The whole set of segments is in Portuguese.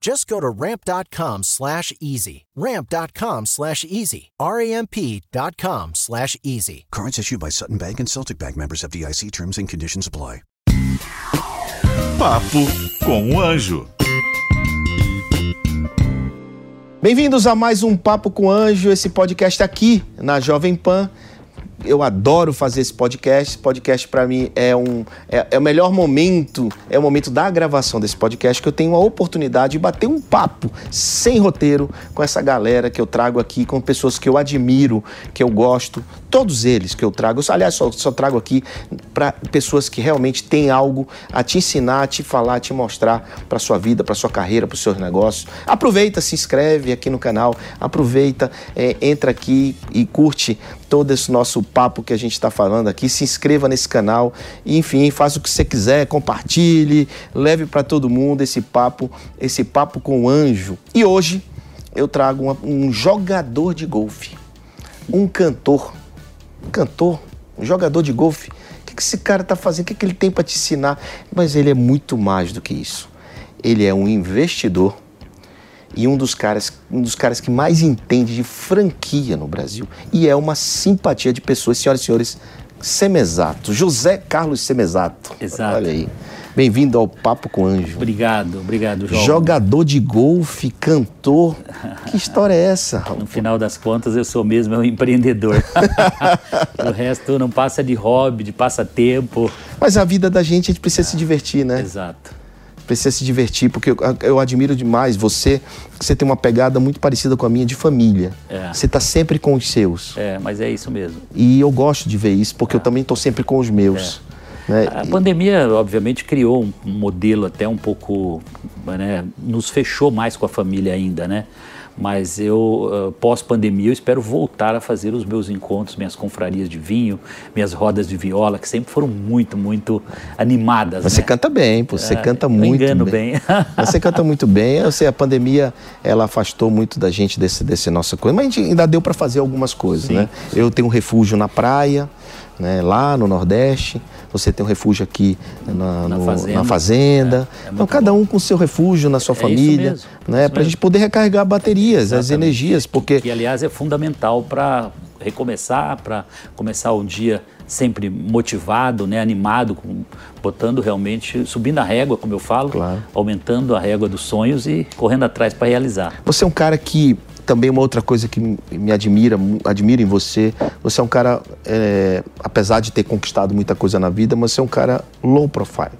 Just go to ramp.com slash easy. Ramp.com slash easy. R-A-M-P.com slash easy. Cards issued by Sutton Bank and Celtic Bank members of DIC terms and conditions apply. Papo com o Anjo. Bem-vindos a mais um Papo com o Anjo, esse podcast aqui na Jovem Pan eu adoro fazer esse podcast. Esse podcast para mim é um é, é, o melhor momento, é o momento da gravação desse podcast que eu tenho a oportunidade de bater um papo sem roteiro com essa galera que eu trago aqui, com pessoas que eu admiro, que eu gosto, todos eles que eu trago. Aliás, só, só trago aqui para pessoas que realmente têm algo a te ensinar, a te falar, a te mostrar para sua vida, para sua carreira, para os seus negócios. Aproveita, se inscreve aqui no canal, aproveita, é, entra aqui e curte todo esse nosso papo que a gente está falando aqui. Se inscreva nesse canal enfim, faça o que você quiser, compartilhe, leve para todo mundo esse papo, esse papo com o anjo. E hoje eu trago uma, um jogador de golfe, um cantor, um cantor, um jogador de golfe. O que, que esse cara está fazendo? O que, que ele tem para te ensinar? Mas ele é muito mais do que isso. Ele é um investidor e um dos caras, um dos caras que mais entende de franquia no Brasil. E é uma simpatia de pessoas, senhoras e senhores, Semesato, José Carlos Semesato. Exato. Olha aí. Bem-vindo ao Papo com Anjo. Obrigado, obrigado, João. Jogador de golfe, cantor. Que história é essa? No final das contas, eu sou mesmo um empreendedor. o resto não passa de hobby, de passatempo. Mas a vida da gente, a gente precisa se divertir, né? Exato precisa se divertir, porque eu, eu, admiro demais você, que você tem uma pegada muito parecida com a minha de família. É. Você está sempre com os seus. É, mas é isso mesmo. E eu gosto de ver isso, porque é. eu também estou sempre com os meus. É. Né? A e... pandemia, obviamente, criou um modelo até um pouco. Né, nos fechou mais com a família ainda, né? Mas eu, uh, pós-pandemia, eu espero voltar a fazer os meus encontros, minhas confrarias de vinho, minhas rodas de viola, que sempre foram muito, muito animadas. Você né? canta bem, pô, você uh, canta muito engano bem. bem. você canta muito bem. Eu sei, a pandemia, ela afastou muito da gente desse, desse nossa coisa, mas a gente ainda deu para fazer algumas coisas, sim, né? Sim. Eu tenho um refúgio na praia, né, lá no Nordeste você tem um refúgio aqui na, na no, fazenda. Na fazenda. É, é então, cada um com seu refúgio na sua é família, né, para a gente poder recarregar baterias, Exatamente. as energias, porque... Que, que aliás, é fundamental para recomeçar, para começar um dia sempre motivado, né, animado, com, botando realmente, subindo a régua, como eu falo, claro. aumentando a régua dos sonhos e correndo atrás para realizar. Você é um cara que também uma outra coisa que me admira, admiro em você, você é um cara, é, apesar de ter conquistado muita coisa na vida, mas você é um cara low profile.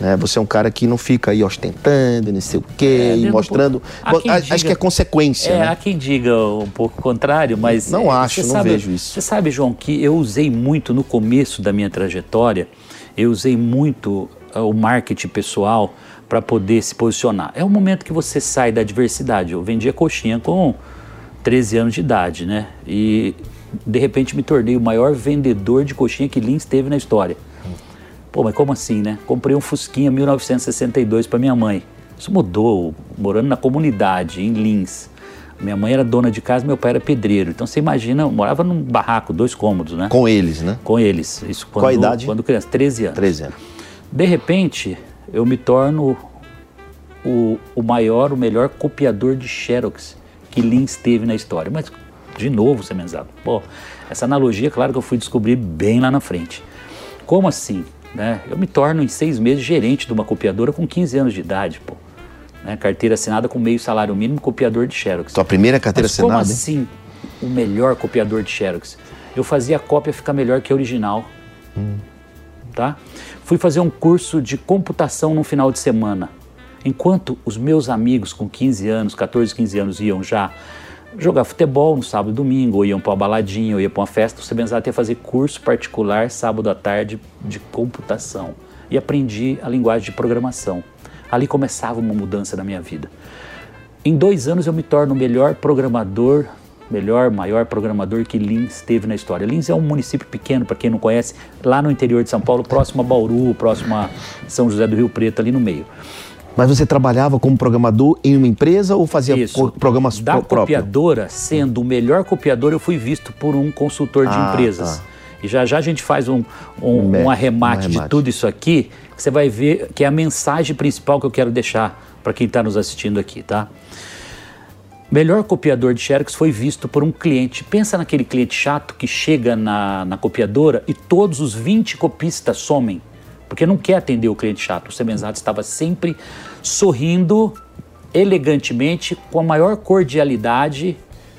Né? Você é um cara que não fica aí ostentando, não sei o quê, é, e mostrando. acho diga, que é consequência. É, né? há quem diga um pouco o contrário, mas. Não é, acho, não sabe, vejo isso. Você sabe, João, que eu usei muito no começo da minha trajetória, eu usei muito uh, o marketing pessoal para poder se posicionar. É o momento que você sai da adversidade. Eu vendia coxinha com 13 anos de idade, né? E de repente me tornei o maior vendedor de coxinha que Lins teve na história. Pô, mas como assim, né? Comprei um Fusquinha 1962 para minha mãe. Isso mudou, morando na comunidade, em Lins. Minha mãe era dona de casa, meu pai era pedreiro. Então você imagina, eu morava num barraco, dois cômodos, né? Com eles, né? Com eles. Isso quando, Qual a idade? Quando criança, 13 anos. 13 anos. De repente, eu me torno o, o maior, o melhor copiador de Xerox que Lins teve na história. Mas, de novo, Semenzado, pô, essa analogia, claro que eu fui descobrir bem lá na frente. Como assim? Né? Eu me torno em seis meses gerente de uma copiadora com 15 anos de idade, pô. Né? Carteira assinada com meio salário mínimo, copiador de Xerox. Tua primeira carteira Mas assinada? Como assim, o melhor copiador de Xerox? Eu fazia a cópia ficar melhor que a original. Hum. Tá? Fui fazer um curso de computação no final de semana. Enquanto os meus amigos com 15 anos, 14, 15 anos iam já jogar futebol no sábado e domingo, ou iam para uma baladinha, ou iam para uma festa, o Sebenzat ia fazer curso particular sábado à tarde de computação. E aprendi a linguagem de programação. Ali começava uma mudança na minha vida. Em dois anos eu me torno o melhor programador, melhor, maior programador que Lins teve na história. Lins é um município pequeno, para quem não conhece, lá no interior de São Paulo, próximo a Bauru, próximo a São José do Rio Preto, ali no meio. Mas você trabalhava como programador em uma empresa ou fazia Isso. programas da próprios? copiadora, sendo o melhor copiador, eu fui visto por um consultor de Ah, empresas. tá. E já já a gente faz um, um, Um me- um arremate um de arremate. tudo isso aqui, que você vai ver que é a mensagem principal que eu quero deixar para quem está nos assistindo aqui, tá? Melhor copiador de Xerox foi visto por um cliente. Pensa naquele cliente chato que chega na, na copiadora e todos os 20 copistas somem, porque não quer atender o cliente chato. O Semenzato estava sempre sorrindo elegantemente, com a maior cordialidade,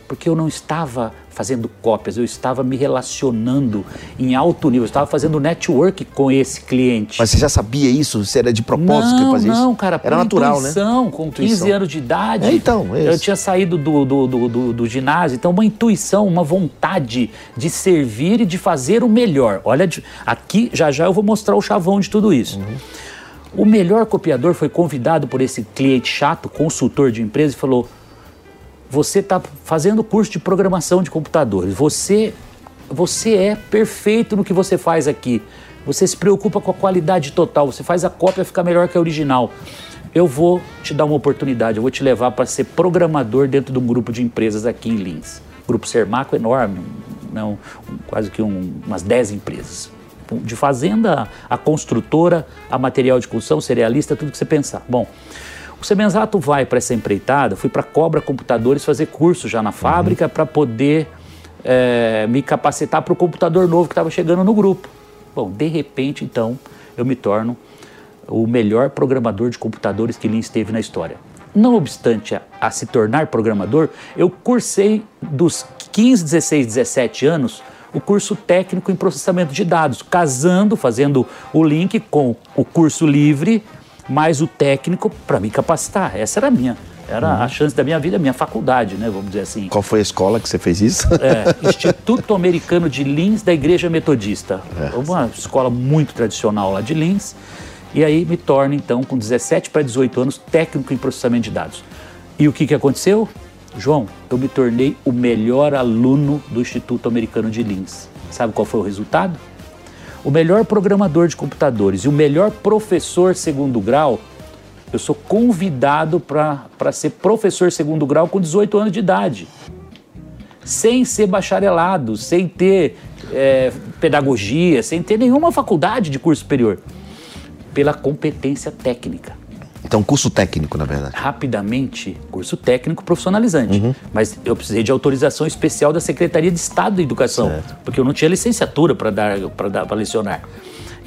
porque eu não estava fazendo cópias, eu estava me relacionando em alto nível, eu estava fazendo network com esse cliente. Mas você já sabia isso? Você era de propósito que Não, fazia isso? não, cara, Era natural, né? intuição, com 15 Intuição. anos de idade. É, então, é eu tinha saído do, do, do, do- ginásio, então uma intuição, uma vontade de servir e de fazer o melhor. Olha, aqui já já eu vou mostrar o chavão de tudo isso. Uhum. O melhor copiador foi convidado por esse cliente chato, consultor de empresa, e falou: Você está fazendo curso de programação de computadores, você, você é perfeito no que você faz aqui. Você se preocupa com a qualidade total, você faz a cópia ficar melhor que a original. Eu vou te dar uma oportunidade, eu vou te levar para ser programador dentro de um grupo de empresas aqui em Lins. Grupo Sermaco enorme, não, quase que um- umas 10 empresas. De fazenda a construtora, a material de construção, cerealista, tudo que você pensar. Bom, o Semenzato vai para essa empreitada, fui para Cobra Computadores fazer curso já na fábrica para poder eh, me capacitar para o computador novo que estava chegando no grupo. Bom, de repente, então, eu me torno o melhor programador de computadores que Lins teve na história. Não obstante a, a se tornar programador, eu cursei dos 15, 16, 17 anos o curso técnico em processamento de dados, casando, fazendo o link com o curso livre mais o técnico para me capacitar. Essa era a minha, era a chance da minha vida, a minha faculdade, né, vamos dizer assim. Qual foi a escola que você fez isso? É, Instituto Americano de Lins da Igreja Metodista. Uma escola muito tradicional lá de Lins. E aí me torno, então, com 17 para 18 anos, técnico em processamento de dados. E o que, que aconteceu? João, eu me tornei o melhor aluno do Instituto Americano de Lins. Sabe qual foi o resultado? O melhor programador de computadores e o melhor professor segundo grau, eu sou convidado para ser professor segundo grau com 18 anos de idade sem ser bacharelado, sem ter é, pedagogia, sem ter nenhuma faculdade de curso superior, pela competência técnica. Então, curso técnico, na verdade. Rapidamente, curso técnico profissionalizante. Mas eu precisei de autorização especial da Secretaria de Estado da Educação, porque eu não tinha licenciatura para dar para dar lecionar.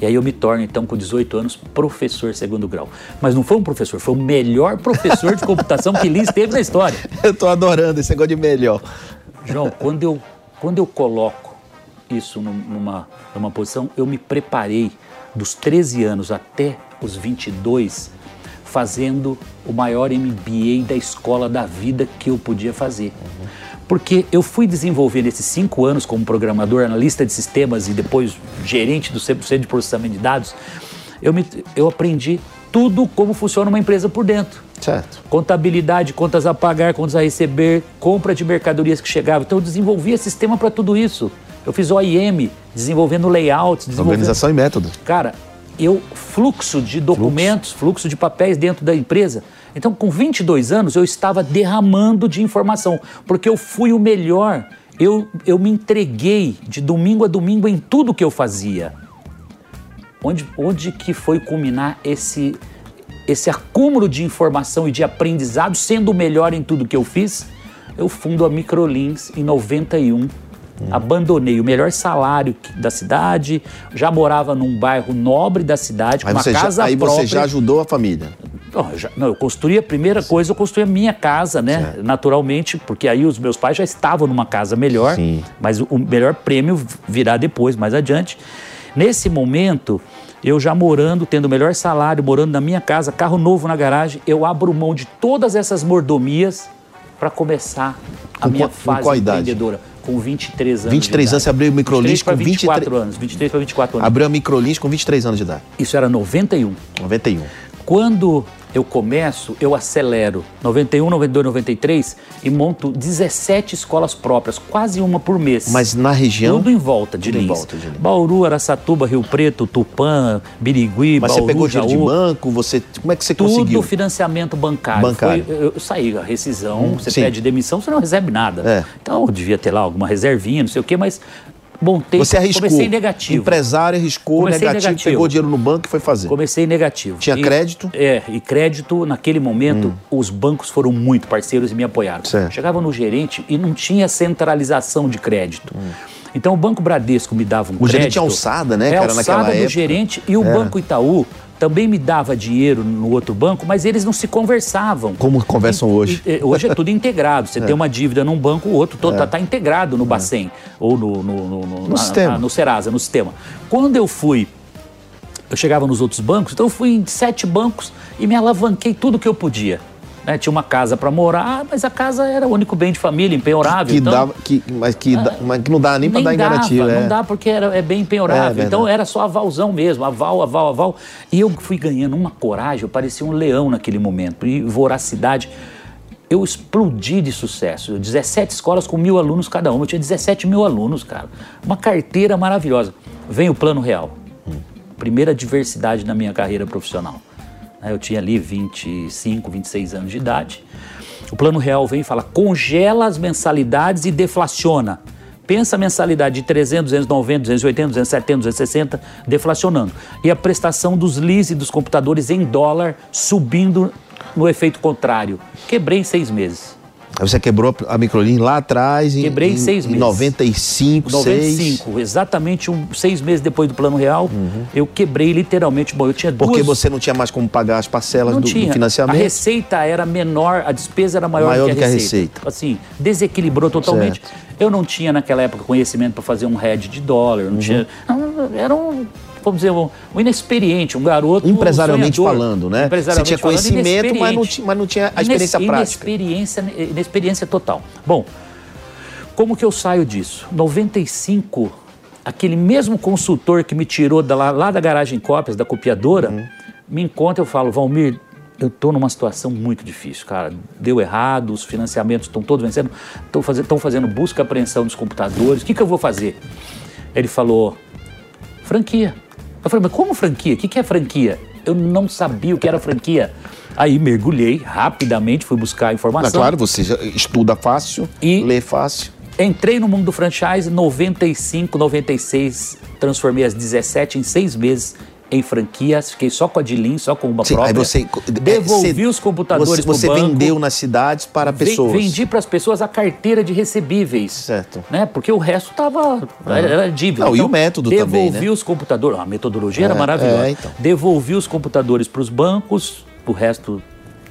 E aí eu me torno, então, com 18 anos, professor segundo grau. Mas não foi um professor, foi o melhor professor de computação que Lins teve na história. Eu tô adorando esse negócio de melhor. João, quando eu, quando eu coloco isso num- numa, numa posição, eu me preparei dos 13 anos até os 22 fazendo o maior MBA da escola da vida que eu podia fazer. Porque eu fui desenvolver nesses cinco anos como programador, analista de sistemas e depois gerente do Centro de Processamento de Dados, eu, me, eu aprendi tudo como funciona uma empresa por dentro Certo. contabilidade, contas a pagar, contas a receber, compra de mercadorias que chegavam. Então eu desenvolvia sistema para tudo isso. Eu fiz OIM, desenvolvendo layouts, desenvolvendo... Organização e método. Cara, eu fluxo de documentos, fluxo. de papéis dentro da empresa. Então, com 22 anos, eu estava derramando de informação, porque eu fui o melhor. Eu, eu me entreguei de domingo a domingo em tudo que eu fazia. Onde, onde que foi culminar esse, esse acúmulo de informação e de aprendizado, sendo o melhor em tudo que eu fiz? Eu fundo a Microlins em 91. Abandonei o melhor salário da cidade, já morava num bairro nobre da cidade, com Aí, uma você já, casa aí própria. você já ajudou a família. Não, eu já- não, eu construí a primeira coisa, eu construí a minha casa, né? Naturalmente, porque aí os meus pais já estavam numa casa melhor, Sim. mas o, melhor prêmio virá depois, mais adiante. Nesse momento, eu já morando, tendo o melhor salário, morando na minha casa, carro novo na garagem, eu abro mão de todas essas mordomias para começar a Com minha qual- com fase qual idade? empreendedora. Com 23 anos. 23 de anos, você abriu o Microlins 23 pra com 24 23 anos. 23 para 24 anos. Abriu a Microlins com 23 anos de idade. Isso era 91. 91. Quando eu começo, eu acelero 91, 92, 93 e monto 17 escolas próprias, quase uma por mês. Mas na região. Tudo em volta de Tudo em Lins. volta de Lins. Bauru, Araçatuba, Rio Preto, Tupã, Birigui, Mas Bauru, você pegou dinheiro de banco, você. Como é que você Tudo conseguiu? financiamento bancário. Bancário. Foi- eu, eu saí, a rescisão, você sim. pede demissão, você não recebe nada. É. Então eu devia ter lá alguma reservinha, não sei o quê, mas montei, Você arriscou. comecei negativo. Empresário arriscou, Comecei negativo, negativo. pegou dinheiro no banco e foi fazer. Comecei negativo. Tinha E- crédito? Hum. É, e crédito, naquele momento, os bancos foram muito parceiros e me apoiaram. Certo. Chegava no gerente e não tinha centralização de crédito. Então o Banco Bradesco me dava um O crédito. gerente tinha alçada, né, É, cara, naquela alçada do época. gerente e o Banco Itaú também me dava dinheiro no outro banco, mas eles não se conversavam. Como conversam hoje. E- e- Hoje é tudo integrado. Você tem uma dívida num banco, o outro todo tá, integrado no Bacen ou no, no, no, no- na- sistema. na- no Serasa, no sistema. Quando eu fui, eu chegava nos outros bancos, então eu fui em sete bancos e me alavanquei tudo que eu podia. Né? Tinha uma casa para morar, mas a casa era o único bem de família, empenhorável. Que então, dava, que, mas, que, dá- mas que não dá nem nem dar em dava, garantia. é. Não dá porque era, é bem É, empenhorável. verdade. então era só avalzão mesmo, aval, aval, aval. E eu fui ganhando uma coragem, eu parecia um leão naquele momento. E voracidade. Eu explodi de sucesso. 17 escolas com mil alunos cada uma. Eu tinha 17 mil alunos, cara. Uma carteira maravilhosa. Vem o plano real. Primeira diversidade na minha carreira profissional. Né, Eu tinha ali 25, 26 anos de idade. O plano real vem e fala: congela as mensalidades e deflaciona. Pensa a mensalidade de 300, 290, 280, 270, 260, deflacionando. E a prestação dos leases e dos computadores em dólar subindo no efeito contrário. Quebrei em seis meses. Aí você quebrou a Microlin lá atrás, em, Quebrei em seis em meses. 95, 6. 95, exatamente um, seis meses depois do plano real, eu quebrei literalmente. Bom, eu tinha Uhum. Porque duas... você não tinha mais como pagar as parcelas do, do tinha. financiamento. A receita era menor, a despesa era maior, Maior do que a receita. Assim, desequilibrou totalmente. Eu não tinha naquela época conhecimento para fazer um hedge de dólar, Uhum. não tinha. não, era um, vamos dizer, um, um inexperiente, um garoto. Empresarialmente sonhador. falando, né? Empresarialmente Você tinha conhecimento, mas não, tinha, mas não tinha a experiência Ines- prática. Inexperiência, inexperiência total. Bom, como que eu saio disso? 95, aquele mesmo consultor que me tirou da, lá, da garagem cópias, da copiadora, Uhum. me encontra e eu falo, Valmir, eu estou numa situação muito difícil, cara. Deu errado, os financiamentos estão todos vencendo, estão fazendo, fazendo busca e apreensão dos computadores, o que, que eu vou fazer? Ele falou, franquia. Eu falei, mas como franquia? O que, que é franquia? Eu não sabia o que era franquia. Aí mergulhei rapidamente, fui buscar a Mas, informação. claro, você estuda fácil, E- lê fácil. Entrei no mundo do franchise, 95, 96, transformei as 17 em seis meses em franquias, fiquei só com a Dilin, só com uma Sim, própria. aí você Devolvi é, os computadores Você, você banco. vendeu nas cidades para pessoas. Vendi para as pessoas a carteira de recebíveis. Certo. Né? Porque o resto tava era, era dívida. Não, e o método também, Devolvi né? os computadores. A metodologia era É, maravilhosa. é, então. Devolvi os computadores para os bancos, o resto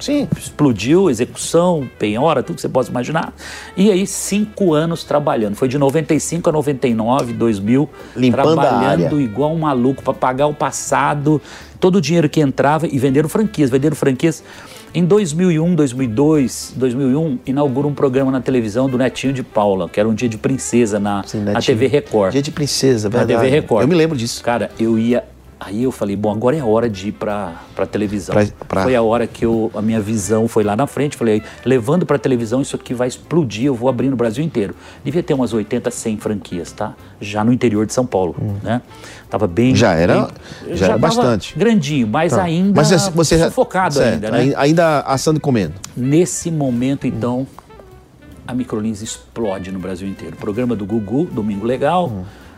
Sim. explodiu, execução, penhora, tudo que você possa imaginar. E aí, cinco anos trabalhando. Foi de 95 a 99, 2000, Limpando trabalhando igual um maluco para pagar o passado, todo o dinheiro que entrava e venderam franquias, venderam franquias. Em 2001, 2002, 2001, inaugurou um programa na televisão do Netinho de Paula, que era um dia de princesa na, Sim, na. TV Record. Dia de princesa, Na verdade. TV Record. Eu me lembro disso. Cara, eu ia. Aí eu falei, bom, agora é a hora de ir pra, pra televisão. Pra- pra- Foi a hora que eu, a minha visão foi lá na frente. Falei, levando pra televisão, isso aqui vai explodir, eu vou abrir no Brasil inteiro. Devia ter umas 80, 100 franquias, tá? Já no interior de São Paulo, né? Tava bem. Hum. Já era- bem- já era tava bastante. Grandinho, mas Tá. ainda Mas você- já- sufocado certo, ainda, né? ai- Ainda assando e comendo. Nesse momento, então, a Microlins explode no Brasil inteiro. Programa do Gugu, Domingo Legal,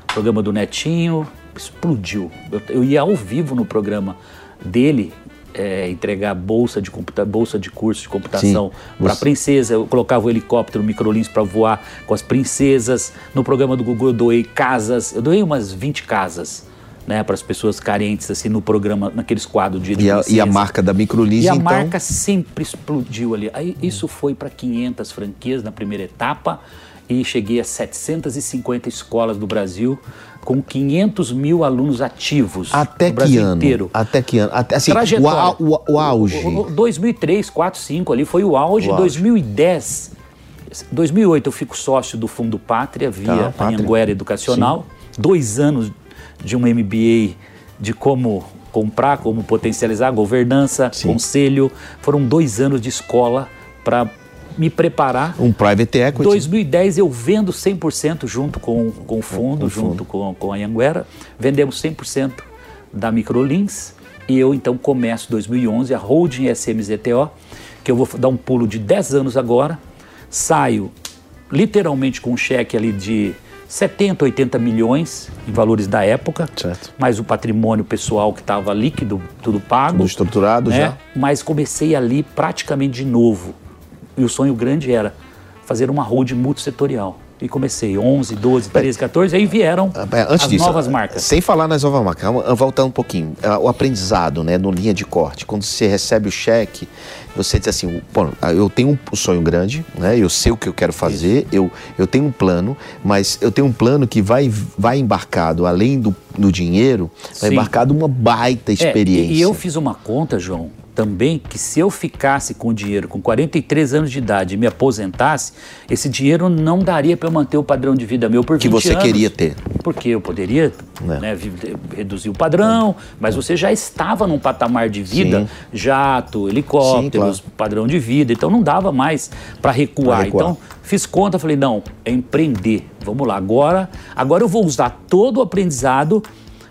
programa do Netinho, explodiu. Eu, eu ia ao vivo no programa dele é, entregar bolsa de, bolsa de curso de computação para princesa. Eu colocava o helicóptero Microlins para voar com as princesas. No programa do Gugu eu doei casas. Eu doei umas 20 casas. Né, para as pessoas carentes assim no programa naqueles quadros de E a, e a marca da Microlins, E a então. marca sempre explodiu ali. Aí isso foi para 500 franquias na primeira etapa e cheguei a 750 escolas do Brasil com 500 mil alunos ativos Até no que Brasil ano? inteiro. Até que ano? Até, assim, o, Trajetória. au- o, o auge. O- o- 2003, 4, 5 ali foi o auge. O auge. 2010, 2008 eu fico sócio do Fundo Pátria via Tá. Anhanguera Educacional. Dois anos de um MBA de como comprar, como potencializar, governança, Sim. conselho. Foram dois anos de escola para me preparar Um private equity. 2010 eu vendo 100% junto com, com o fundo, junto com, com a Anhanguera, vendemos 100% da Microlins e eu então começo 2011 a holding SMZTO, que eu vou dar um pulo de 10 anos agora, saio literalmente com um cheque ali de 70, 80 milhões em valores da época, Certo. mais o patrimônio pessoal que estava líquido, tudo pago. Tudo estruturado né? já. Mas comecei ali praticamente de novo. E o sonho grande era fazer uma holding multissetorial. E comecei 11, 12, 13, 14, aí vieram É, Antes as disso, novas marcas. Sem falar nas novas marcas, voltar um pouquinho. Ah, O aprendizado, né, no linha de corte. Quando você recebe o cheque, você diz assim: Pô, eu tenho um sonho grande, né? Eu sei o que eu quero fazer, eu, eu tenho um plano, mas eu tenho um plano que vai, vai embarcado, além do, do dinheiro, vai Sim. embarcado uma baita É, experiência. e, e eu fiz uma conta, João, também, que se eu ficasse com o dinheiro com 43 anos de idade e me aposentasse, esse dinheiro não daria para eu manter o padrão de vida meu por Que 20 você anos. queria ter. Porque eu poderia É. né, reduzir o padrão, mas você já estava num patamar de vida, Sim. jato, helicópteros, Sim, padrão de vida, então não dava mais para recuar. Recuar. Então fiz conta, falei, não, é empreender. Vamos lá, agora, agora eu vou usar todo o aprendizado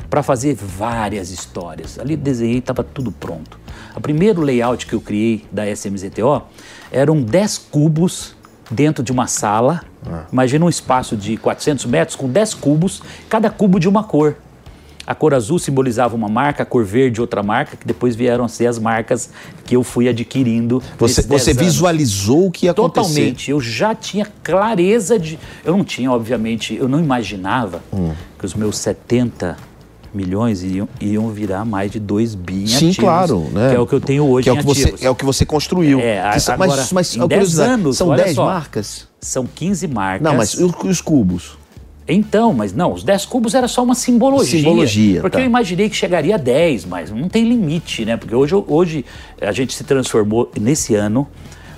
para fazer várias histórias. Ali desenhei, estava tudo pronto. O primeiro layout que eu criei da SMZTO eram 10 cubos dentro de uma sala. Imagina um espaço de 400 metros com 10 cubos, cada cubo de uma cor. A cor azul simbolizava uma marca, a cor verde outra marca, que depois vieram a ser as marcas que eu fui adquirindo. Você, nesses 10 você visualizou o que ia acontecer. Totalmente. Eu já tinha clareza de. Eu não tinha, obviamente, eu não imaginava Hum. que os meus 70 milhões iam, iam virar mais de 2 bi em Sim, ativos, claro. Né? Que é o que eu tenho hoje que é o que você ativos. É o que você construiu. É, a- são- agora, mas, mas em a 10 curiosidade, anos, são olha 10 só. marcas? São 15 marcas. Não, mas os, os cubos? Então, mas não, os 10 cubos era só uma simbologia. Simbologia, Porque tá. eu imaginei que chegaria a 10, mas não tem limite, né? Porque hoje, hoje a gente se transformou nesse ano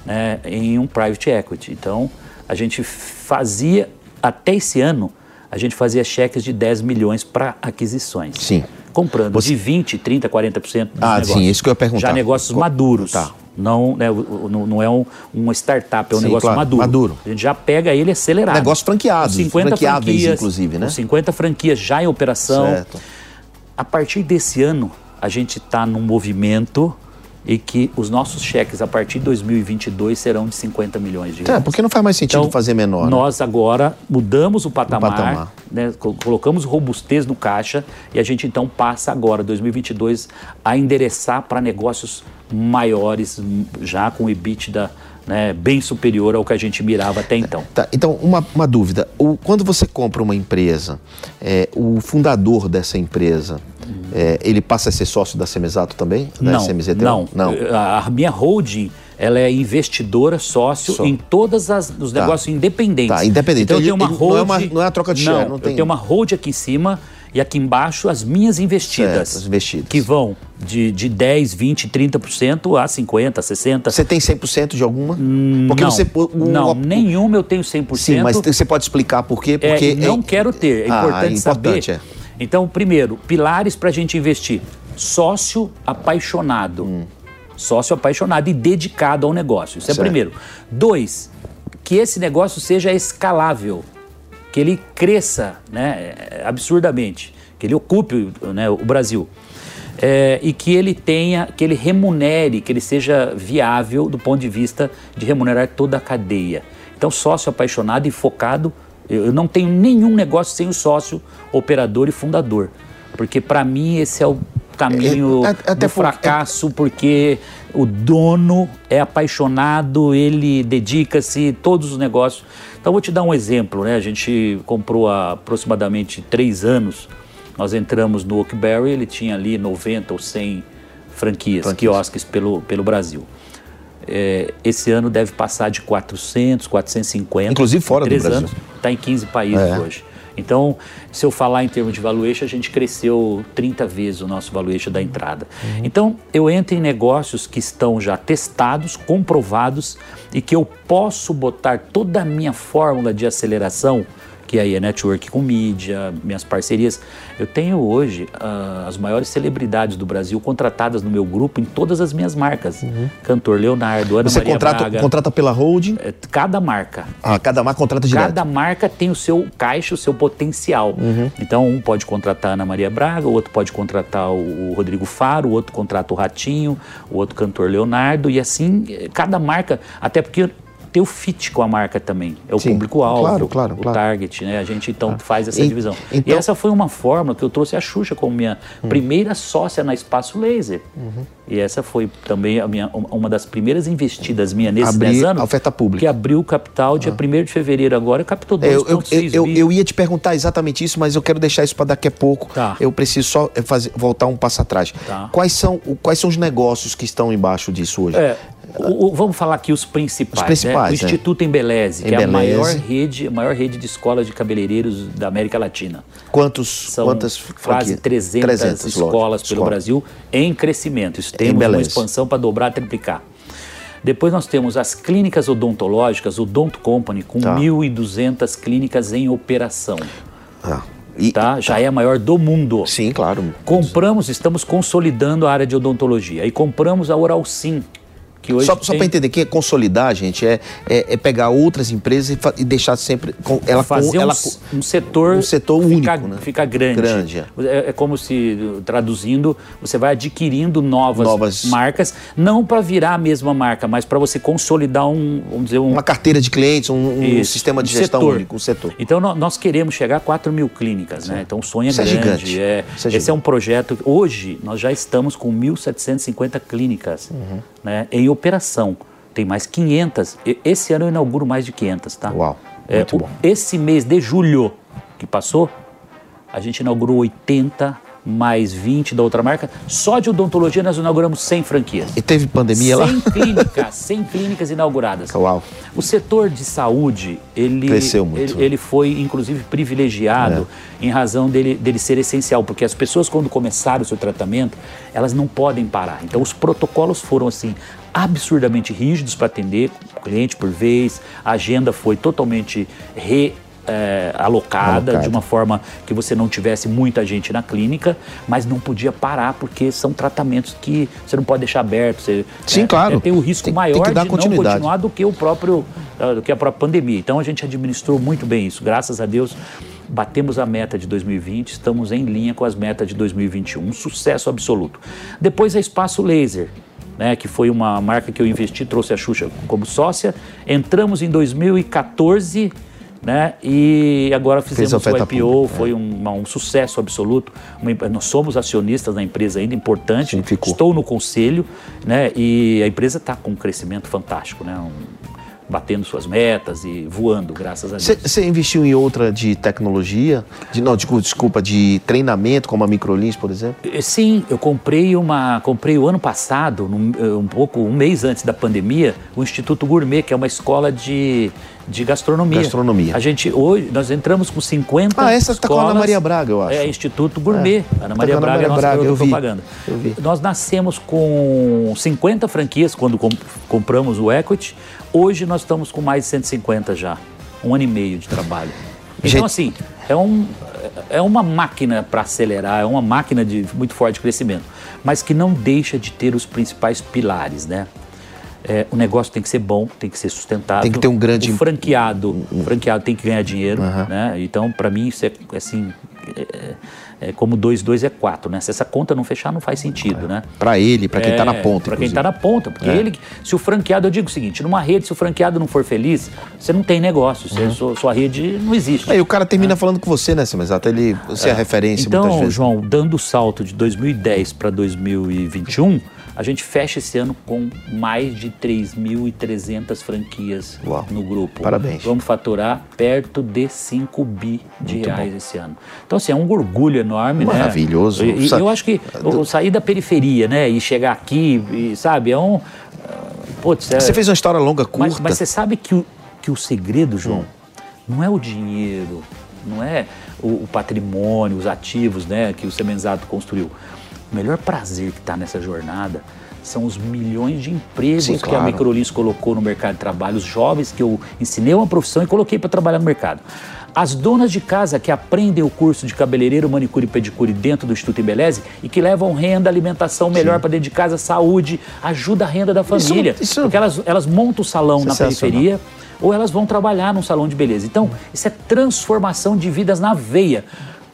né, em um private equity. Então, a gente fazia, até esse ano, a gente fazia cheques de 10 milhões para aquisições. Sim. Comprando Você- de 20, 30, 40% dos Ah, negócios. sim, isso que eu ia perguntar. Já negócios Co- maduros. Tá. Não, né, não, não é um, uma startup, é um Sim, negócio claro, maduro. maduro. A gente já pega ele acelerado. Negócios franqueados, Com 50 franqueáveis, franquias, inclusive, né? com 50 franquias já em operação. Certo. A partir desse ano, a gente está num movimento e que os nossos cheques a partir de 2022 serão de 50 milhões de É, reais. porque não faz mais sentido Então, fazer menor. né? Nós agora mudamos o patamar, patamar. né, co- colocamos robustez no caixa e a gente então passa agora, 2022, a endereçar para negócios maiores, m- já com EBITDA né, bem superior ao que a gente mirava até então. Tá, então, uma, uma dúvida. O, quando você compra uma empresa, é, o fundador dessa empresa, é, ele passa a ser sócio da Semesato também? Da Não, SMZT? não, não. A, minha holding, ela é investidora, sócio Só. em todos os negócios independentes. Tá, independente. Então eu tenho uma Ele- não é uma- não é troca de não, share, não tem- eu tenho uma holding aqui em cima e aqui embaixo as minhas investidas. Certo, as investidas. Que vão de, de 10, 20, 30% a 50, 60%. Você tem 100% de alguma? Porque Hum, não, você. o- não o- nenhuma eu tenho 100%. Sim, mas você pode explicar por quê? É, Porque não quero ter, é Ah, importante, é importante, saber. Então, primeiro, pilares para a gente investir. Sócio apaixonado. Sócio apaixonado e dedicado ao negócio. Isso é Certo. primeiro. Dois, que esse negócio seja escalável. Que ele cresça né, absurdamente. Que ele ocupe né, o Brasil. É, e que ele tenha, que ele remunere, que ele seja viável do ponto de vista de remunerar toda a cadeia. Então, sócio apaixonado e focado, eu não tenho nenhum negócio sem o sócio, operador e fundador. Porque para mim esse é o caminho É, até do porque- fracasso, porque o dono é apaixonado, ele dedica-se todos os negócios. Então vou te dar um exemplo, né? A gente comprou há aproximadamente três anos. Nós entramos no Oakberry, ele tinha ali 90 ou 100 franquias, Franquias. quiosques pelo, pelo Brasil. é, esse ano deve passar de 400, 450. Inclusive fora do Brasil. anos. Está em 15 países É. hoje. Então, se eu falar em termos de valuation, a gente cresceu 30 vezes o nosso valuation da entrada. Então, eu entro em negócios que estão já testados, comprovados e que eu posso botar toda a minha fórmula de aceleração, que aí é network com mídia, minhas parcerias. Eu tenho hoje ah, as maiores celebridades do Brasil contratadas no meu grupo em todas as minhas marcas. Cantor Leonardo, Ana Você Maria contrata, Braga. contrata pela holding, É, Cada marca. ah, cada marca contrata direto. Cada marca tem o seu caixa, o seu potencial. Uhum. Então, um pode contratar a Ana Maria Braga, o outro pode contratar o o Rodrigo Faro, o outro contrata o Ratinho, o outro cantor Leonardo, e assim, eh, cada marca, até porque tem o fit com a marca também. É o público-alvo, claro, claro, o claro. target, né? A gente então faz essa En- divisão. e então- essa foi uma fórmula que eu trouxe a Xuxa como minha Hum. primeira sócia na Espaço Laser. Uhum. E essa foi também a minha, uma das primeiras investidas minha nesses Abrir 10 anos. a oferta pública. Que abriu o capital dia 1 de fevereiro agora, captou É, eu, eu, 2,6 eu, eu ia te perguntar exatamente isso, mas eu quero deixar isso para daqui a pouco. Tá. Eu preciso só eh, fazer, voltar um passo atrás. Tá. Quais, são, quais são os negócios que estão embaixo disso hoje? É, o- o- vamos falar aqui os principais. Os principais, né? O é. Instituto Embeleze, que é a Embeleze. maior rede, a maior rede de escolas de cabeleireiros da América Latina. Quantos, São quantas quase franquias? 300, 300 escolas pelo escolas. Brasil em crescimento. Isso temos uma Embeleze. expansão para dobrar, triplicar. Depois nós temos as clínicas odontológicas, o Odonto Company, com Tá. 1.200 clínicas em operação. Ah, e- Tá? Já é a maior do mundo. Sim, claro. Compramos, estamos consolidando a área de odontologia. E compramos a Oral Sim, que hoje Só, só tem- para entender que é consolidar, gente, é, é, é pegar outras empresas e, e deixar sempre com ela com- fazer ela um, s- um setor, um setor fica, único, né? fica grande. Grande, é. É, é como se, traduzindo, você vai adquirindo novas, Novas- marcas, não para virar a mesma marca, mas para você consolidar um, vamos dizer, um, uma carteira de clientes, um, um sistema de gestão setor. único, um setor. Então nó- nós queremos chegar a 4 mil clínicas, né? Então o sonho é Isso é grande. gigante. é- Isso é esse gigante. é um projeto. Hoje nós já estamos com 1.750 clínicas Uhum. né, em operação. Tem mais 500. E- Esse ano eu inauguro mais de 500, tá? Uau, É, muito bom. Esse mês de julho que passou, a gente inaugurou 80 mais 20 da outra marca. Só de odontologia nós inauguramos 100 franquias. E teve pandemia lá? 100 clínicas, 100 clínicas inauguradas. Uau. O setor de saúde, ele, Cresceu muito. É. ele, ele foi inclusive privilegiado em razão dele, dele ser essencial, porque as pessoas quando começaram o seu tratamento, elas não podem parar. Então os protocolos foram assim absurdamente rígidos para atender o cliente por vez, a agenda foi totalmente re eh, alocada de uma forma que você não tivesse muita gente na clínica, mas não podia parar porque são tratamentos que você não pode deixar aberto. Você, Sim, é, claro. é, tem o risco Tem- tem maior dar de não continuar do que o próprio ah, do que a própria pandemia. Então a gente administrou muito bem isso. Graças a Deus batemos a meta de 2020, estamos em linha com as metas de 2021, um sucesso absoluto. Depois a Espaço Laser, né, que foi uma marca que eu investi, trouxe a Xuxa como sócia. Entramos em 2014, né, e agora fizemos o IPO, pública, foi um, um sucesso absoluto. Uma nós somos acionistas da empresa ainda, importante. Sim. Estou no conselho, né? E a empresa está com um crescimento fantástico, né? Um- batendo suas metas e voando, graças a Deus. Você investiu em outra de tecnologia? De, não, desculpa, desculpa, de treinamento, como a Microlins, por exemplo? Eh, Sim, eu comprei uma, comprei o ano passado, num- eh, um pouco, um mês antes da pandemia, o Instituto Gourmet, que é uma escola de, de gastronomia. Gastronomia. A gente hoje nós entramos com 50 Ah, essa tá com a Ana. Maria Braga, eu acho. É Instituto Gourmet. Ana Maria com a Ana Braga Maria é a nossa Braga, eu vi, propaganda. eu vi. Nós nascemos com 50 franquias quando com- compramos o Equity. Hoje nós estamos com mais de 150 já. Um ano e meio de trabalho. Então, assim, é, um, é uma máquina para acelerar, é uma máquina de muito forte crescimento, mas que não deixa de ter os principais pilares, né? É, o negócio tem que ser bom, tem que ser sustentável. Tem que ter um grande- O franqueado, o franqueado tem que ganhar dinheiro, né? Então, para mim, isso é assim, é, é como 2, 2 é 4, né? Se essa conta não fechar, não faz sentido, né? Para ele, para quem tá na ponta. Para quem está na ponta, porque ele, se o franqueado, eu digo o seguinte, numa rede, se o franqueado não for feliz, você não tem negócio, você- sua, sua rede não existe. Aí o cara termina falando com você, né, mas até ele, você é, referência muitas Então, vezes. João, dando o salto de 2010 para 2021, a gente fecha esse ano com mais de 3.300 franquias Uau. no grupo. Parabéns. Vamos faturar perto de 5 bi de reais esse ano. Então, assim, é um orgulho enorme, Maravilhoso. né? Sa- eu acho que sair da periferia, né, e chegar aqui, e, sabe, é um Putz, é- Você fez uma história longa, curta. Mas, mas você sabe que o, que o segredo, João, Hum. não é o dinheiro, não é o, o patrimônio, os ativos né, que o Semenzato construiu. O melhor prazer que está nessa jornada são os milhões de empregos Sim, que a claro. Microlins colocou no mercado de trabalho, os jovens que eu ensinei uma profissão e coloquei para trabalhar no mercado. As donas de casa que aprendem o curso de cabeleireiro, manicure e pedicure dentro do Instituto Embeleze e que levam renda, alimentação melhor para dentro de casa, saúde, ajuda a renda da família. isso- Porque elas, elas montam o salão na periferia ou elas vão trabalhar num salão de beleza. Então, isso é transformação de vidas na veia.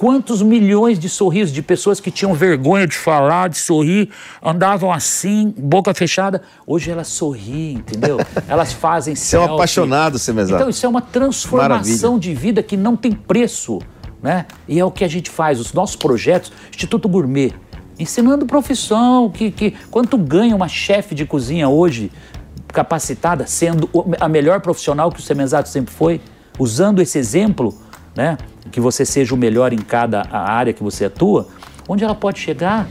Quantos milhões de sorrisos de pessoas que tinham vergonha de falar, de sorrir, andavam assim, boca fechada, hoje elas sorriem, entendeu? Elas fazem Você é um selfie. apaixonado, Semenzato. Então, isso é uma transformação de vida que não tem preço, né? E é o que a gente faz, os nossos projetos, Instituto Gourmet, ensinando profissão, que, que quanto ganha uma chefe de cozinha hoje capacitada, sendo a melhor profissional que o Semenzato sempre foi, usando esse exemplo, né? Que você seja o melhor em cada área que você atua, onde ela pode chegar?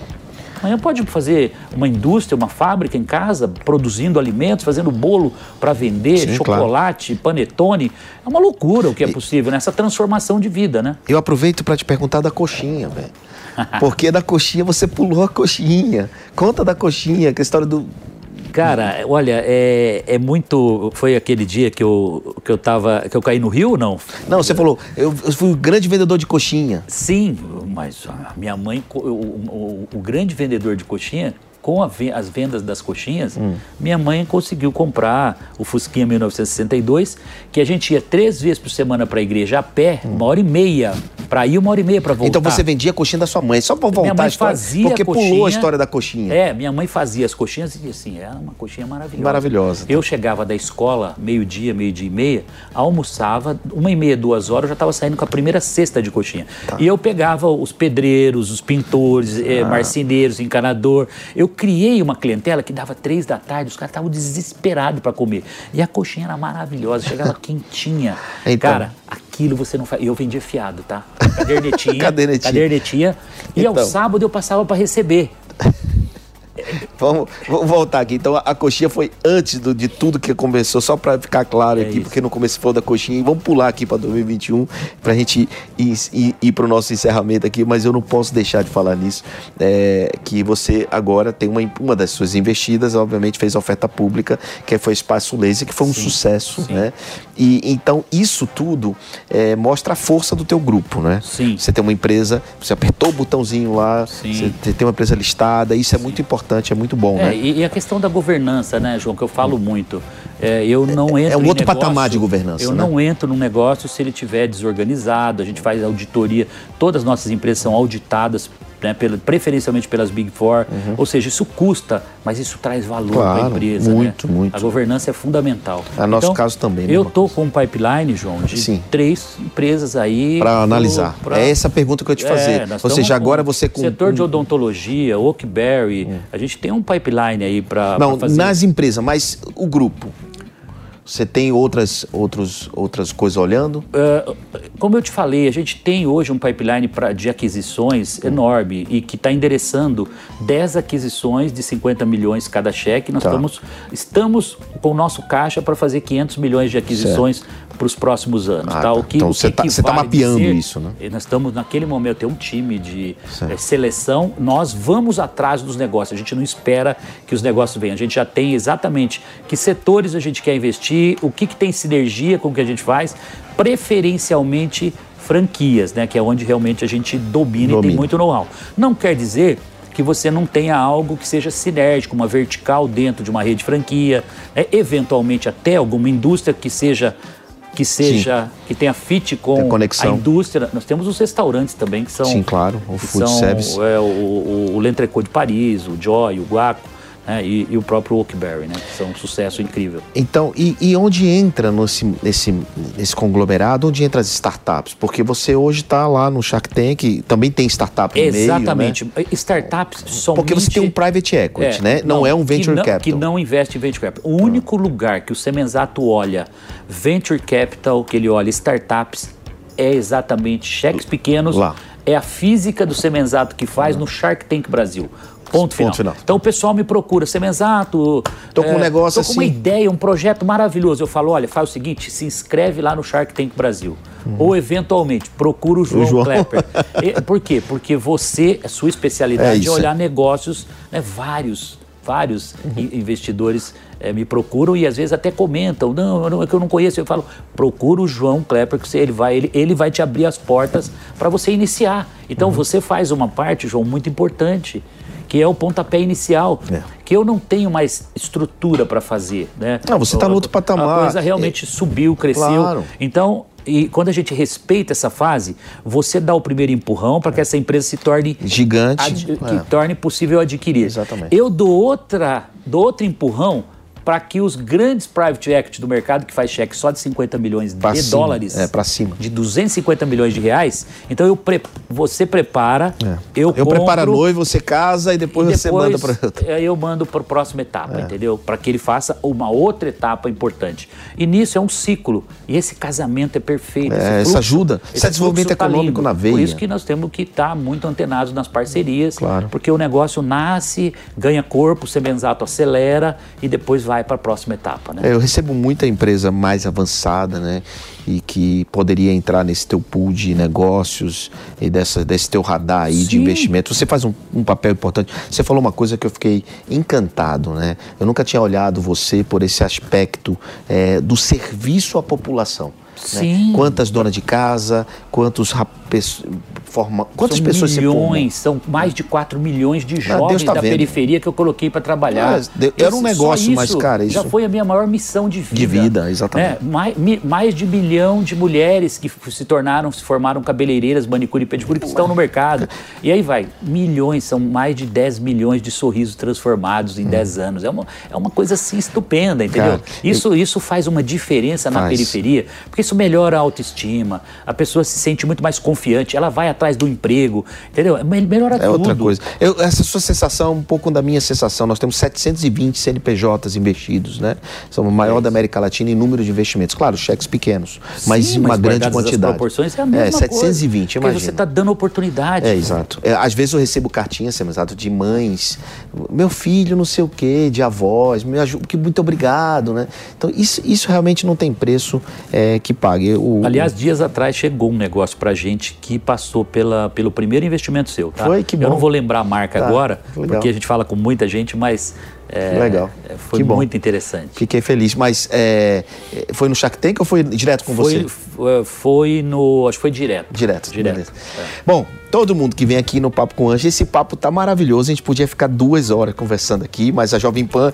Amanhã pode fazer uma indústria, uma fábrica em casa, produzindo alimentos, fazendo bolo para vender, Sim, claro. chocolate, panetone. É uma loucura o que é possível nessa transformação de vida, né? Eu aproveito para te perguntar da coxinha, velho. Porque da coxinha você pulou a coxinha. Conta da coxinha, que a história do. Cara, olha, é, é muito. Foi aquele dia que eu, que eu tava. que eu caí no rio ou não? Não, você falou, eu, eu fui o grande vendedor de coxinha. Sim, mas a minha mãe, o, o- o grande vendedor de coxinha, com a ve- as vendas das coxinhas, Hum. minha mãe conseguiu comprar o Fusquinha 1962, que a gente ia três vezes por semana para a igreja a pé, uma hora e meia para ir, uma hora e meia para voltar. Então você vendia a coxinha da sua mãe. Só pra voltar Minha mãe a história. fazia porque coxinha. pulou a história da coxinha. É, minha mãe fazia as coxinhas e assim, era uma coxinha maravilhosa. Maravilhosa. Eu chegava da escola, meio-dia, meio-dia e meia, almoçava, uma e meia, duas horas, eu já estava saindo com a primeira cesta de coxinha. Tá. E eu pegava os pedreiros, os pintores, Ah. eh, marceneiros, encanador. Eu criei uma clientela que dava três da tarde, os caras estavam desesperados para comer. E a coxinha era maravilhosa, chegava quentinha. Então. Cara, aquilo você não faz. Eu vendia fiado, tá? Cadernetinha. Cadernetinha. cadernetinha. E ao Então. sábado eu passava para receber. Vamos, vamos voltar aqui. Então a, a coxinha foi antes do- de tudo que começou, só pra ficar claro É aqui, isso. porque no começo falou da coxinha. E vamos pular aqui pra 2021 pra gente ir, ir, ir pro nosso encerramento aqui, mas eu não posso deixar de falar nisso. é, que você agora tem uma, uma das suas investidas, obviamente fez oferta pública, que foi Espaço Laser, que foi um Sim, sucesso, sim. né? E então isso tudo é, mostra a força do teu grupo, né? Sim. Você tem uma empresa, você apertou o botãozinho lá, Sim. você tem uma empresa listada, isso é muito importante, é muito bom, É, né? e, e a questão da governança, né, João, que eu falo muito. É, eu não entro é um em outro negócio- patamar de governança, Eu né? não entro num negócio se ele estiver desorganizado. A gente faz auditoria. Todas as nossas empresas são auditadas. Né, preferencialmente pelas Big Four, ou seja, isso custa, mas isso traz valor para Uhum. Claro, a empresa. muito, né? muito. A governança é fundamental. É nosso caso também, né, Eu estou com um pipeline, João, de Sim. três empresas aí. Para analisar. pra- É essa a pergunta que eu ia te fazer. é, Ou seja, agora você com. Setor de odontologia, Oakberry, a gente tem um pipeline aí para Não, fazer. nas empresas, mas o grupo. Você tem outras, outros, outras coisas olhando? Uh, como eu te falei, a gente tem hoje um pipeline pra, de aquisições enorme e que está endereçando 10 aquisições de 50 milhões cada cheque. Nós Tá. estamos, estamos com o nosso caixa para fazer 500 milhões de aquisições para os próximos anos. Ah, tá? tá. O que, Então você que tá- tá mapeando dizer- isso, né? e Nós estamos naquele momento, tem um time de eh, seleção, nós vamos atrás dos negócios, a gente não espera que os negócios venham, a gente já tem exatamente que setores a gente quer investir, o que, que tem sinergia com o que a gente faz, preferencialmente franquias, né, que é onde realmente a gente domina, e Domina. tem muito know-how. Não quer dizer que você não tenha algo que seja sinérgico, uma vertical dentro de uma rede franquia, né, eventualmente até alguma indústria que seja que seja que tenha fit com a indústria. Nós temos os restaurantes também que são Sim, claro, o food são, service. é, o, o, o L'Entrecôte de Paris, o Joy, o Guaco, né, e, e o próprio Oakberry, né, que são um sucesso incrível. Então, e, e onde entra nesse, nesse, nesse conglomerado, onde entra as startups? Porque você hoje está lá no Shark Tank, também tem startup no Exatamente. meio, né? Startups somente... Porque você tem um private equity, né? Não, é um que venture não- capital. Que não investe em venture capital. O único lugar que o Semenzato olha venture capital, que ele olha startups, é exatamente cheques pequenos. Lá. É a física do Semenzato que faz no Shark Tank Brasil. Ponto final. Ponto final. Então o pessoal me procura, Semenzato. Tô com um negócio tô com uma assim. ideia, um projeto maravilhoso. Eu falo, olha, faz o seguinte, se inscreve lá no Shark Tank Brasil. Ou eventualmente, procura o João, Hum. João. Klepper. E- Por quê? Porque você, a sua É especialidade é, isso. olhar negócios, né, vários, vários Uhum. in- investidores eh, me procuram e às vezes até comentam, não, eu não- é que eu não conheço. Eu falo, procura o João Klepper, que ele vai, ele, ele vai te abrir as portas para você iniciar. Então Uhum. você faz uma parte, João, muito importante, que é o pontapé inicial, É. que eu não tenho mais estrutura para fazer. Né? Não, você tá no outro patamar. A coisa realmente subiu, cresceu. Claro. Então, e quando a gente respeita essa fase, você dá o primeiro empurrão para que essa empresa se torne Gigante. ad- que É. torne possível adquirir. Exatamente. Eu dou outra, dou outro empurrão para que os grandes private equity do mercado que faz cheque só de 50 milhões Pra de cima, dólares, é, pra cima. de 250 milhões de reais, então eu pre- você prepara, É. eu, Eu preparo a compro, noiva, você casa e depois, e você manda para aí eu mando para a próxima etapa, É. entendeu? Para que ele faça uma outra etapa importante. E nisso é um ciclo. E esse casamento é perfeito. É, esse isso ajuda. Isso esse é desenvolvimento tá econômico lindo. na veia. Por isso que nós temos que estar muito antenados nas parcerias. Claro. Porque o negócio nasce, ganha corpo, o semenzato acelera e depois vai para a próxima etapa, né? É, eu recebo muita empresa mais avançada, né? E que poderia entrar nesse teu pool de negócios e dessa, desse teu radar aí de Sim. investimento. Você faz um, um papel importante. Você falou uma coisa que eu fiquei encantado, né? Eu nunca tinha olhado você por esse aspecto é, do serviço à população. né? Quantas donas de casa, quantos rap- pes- forma, quantas são pessoas você formou? milhões, são mais de 4 milhões de Deus jovens tá da vendo. periferia que eu coloquei para trabalhar. É, de- era um Esse- negócio, mas, isso cara, já isso- foi a minha maior missão de vida. De vida, exatamente. Né? Mais, mais de milhão de mulheres que se tornaram, se formaram cabeleireiras, manicure e pedicure que estão no mercado. E aí vai, milhões, são mais de 10 milhões de sorrisos transformados em 10 anos. É uma, é uma coisa assim estupenda, entendeu? Hum. Cara, isso, isso faz uma diferença na Faz. periferia, porque isso melhora a autoestima, a pessoa se sente muito mais confiante, ela vai atrás do emprego, entendeu? É me- Melhora É tudo. outra coisa. Eu- essa sua sensação é um pouco da minha sensação. Nós temos 720 CNPJs investidos, né? Somos o maior da América Latina em número de investimentos. Claro, cheques pequenos, mas Sim, uma grande guardadas as quantidade. proporções é a mesma É, 720, coisa, imagina. você está dando oportunidade. É, exato. É, às vezes eu recebo cartinhas, exato, de mães, meu filho não sei o quê, de avós, me ajuda, que muito obrigado, né? Então isso, isso realmente não tem preço é, que pague. O, Aliás, dias atrás chegou um negócio pra gente que passou pela, pelo primeiro investimento seu, tá? Foi? Que Eu bom. não vou lembrar a marca Tá, agora, legal. porque a gente fala com muita gente, mas é, Legal. é, foi Que bom. muito interessante. Fiquei feliz, mas é, é, foi no Shark Tank ou foi direto com Foi, você? f- foi no. Acho que foi direto. Direto. Direto. É. Bom, todo mundo que vem aqui no Papo com Anjo, esse papo tá maravilhoso. A gente podia ficar duas horas conversando aqui, mas a Jovem Pan,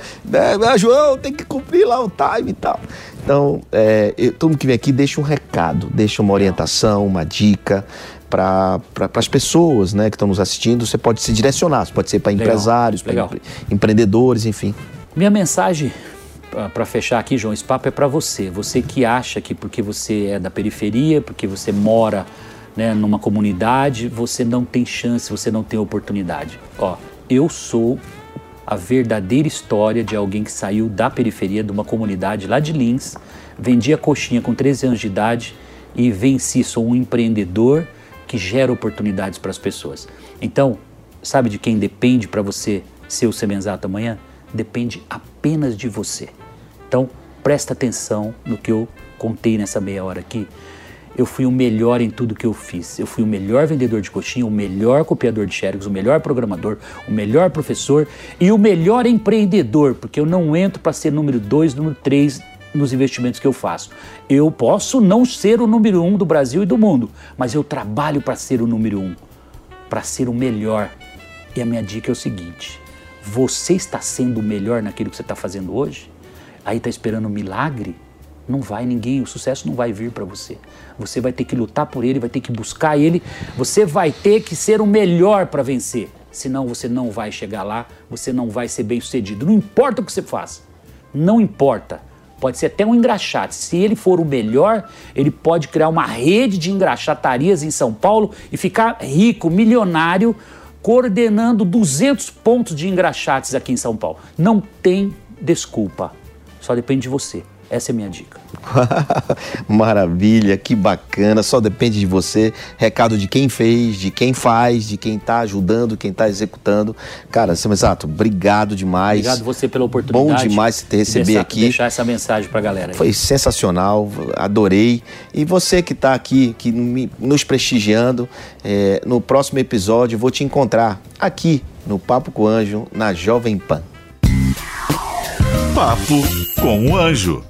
ah, João, tem que cumprir lá o time e tal. Então, é, eu- todo mundo que vem aqui deixa um recado, deixa uma orientação, uma dica para pra, as pessoas né, que estão nos assistindo. Você pode se direcionar, você pode ser para empresários, para legal. empreendedores, enfim. Minha mensagem para fechar aqui, João, esse papo é para você. Você que acha que porque você é da periferia, porque você mora né, numa comunidade, você não tem chance, você não tem oportunidade. Ó, eu sou a verdadeira história de alguém que saiu da periferia, de uma comunidade lá de Lins, vendia coxinha com 13 anos de idade e venci. Sou um empreendedor que gera oportunidades para as pessoas. Então, sabe de quem depende para você ser o Semenzato amanhã? Depende apenas de você. Então, presta atenção no que eu contei nessa meia hora aqui. Eu fui o melhor em tudo que eu fiz. Eu fui o melhor vendedor de coxinha, o melhor copiador de xerox, o melhor programador, o melhor professor e o melhor empreendedor, porque eu não entro para ser número dois, número três nos investimentos que eu faço. Eu posso não ser o número um do Brasil e do mundo, mas eu trabalho para ser o número um, para ser o melhor. E a minha dica é o seguinte: você está sendo o melhor naquilo que você está fazendo hoje? Aí está esperando um milagre? Não vai ninguém, o sucesso não vai vir para você. Você vai ter que lutar por ele, vai ter que buscar ele, você vai ter que ser o melhor para vencer. Senão você não vai chegar lá, você não vai ser bem sucedido. Não importa o que você faça, não importa. Pode ser até um engraxate. Se ele for o melhor, ele pode criar uma rede de engraxatarias em São Paulo e ficar rico, milionário, coordenando 200 pontos de engraxates aqui em São Paulo. Não tem desculpa. Só depende de você. Essa é a minha dica. Maravilha, que bacana. Só depende de você. Recado de quem fez, de quem faz, de quem está ajudando, quem está executando. Cara, exato. Obrigado demais. Obrigado você pela oportunidade. Bom demais te receber de aqui. Deixar essa mensagem para a galera. Aí. Foi sensacional, adorei. E você que está aqui, que nos prestigiando, é, no próximo episódio vou te encontrar aqui no Papo com o Anjo, na Jovem Pan. Papo com o Anjo.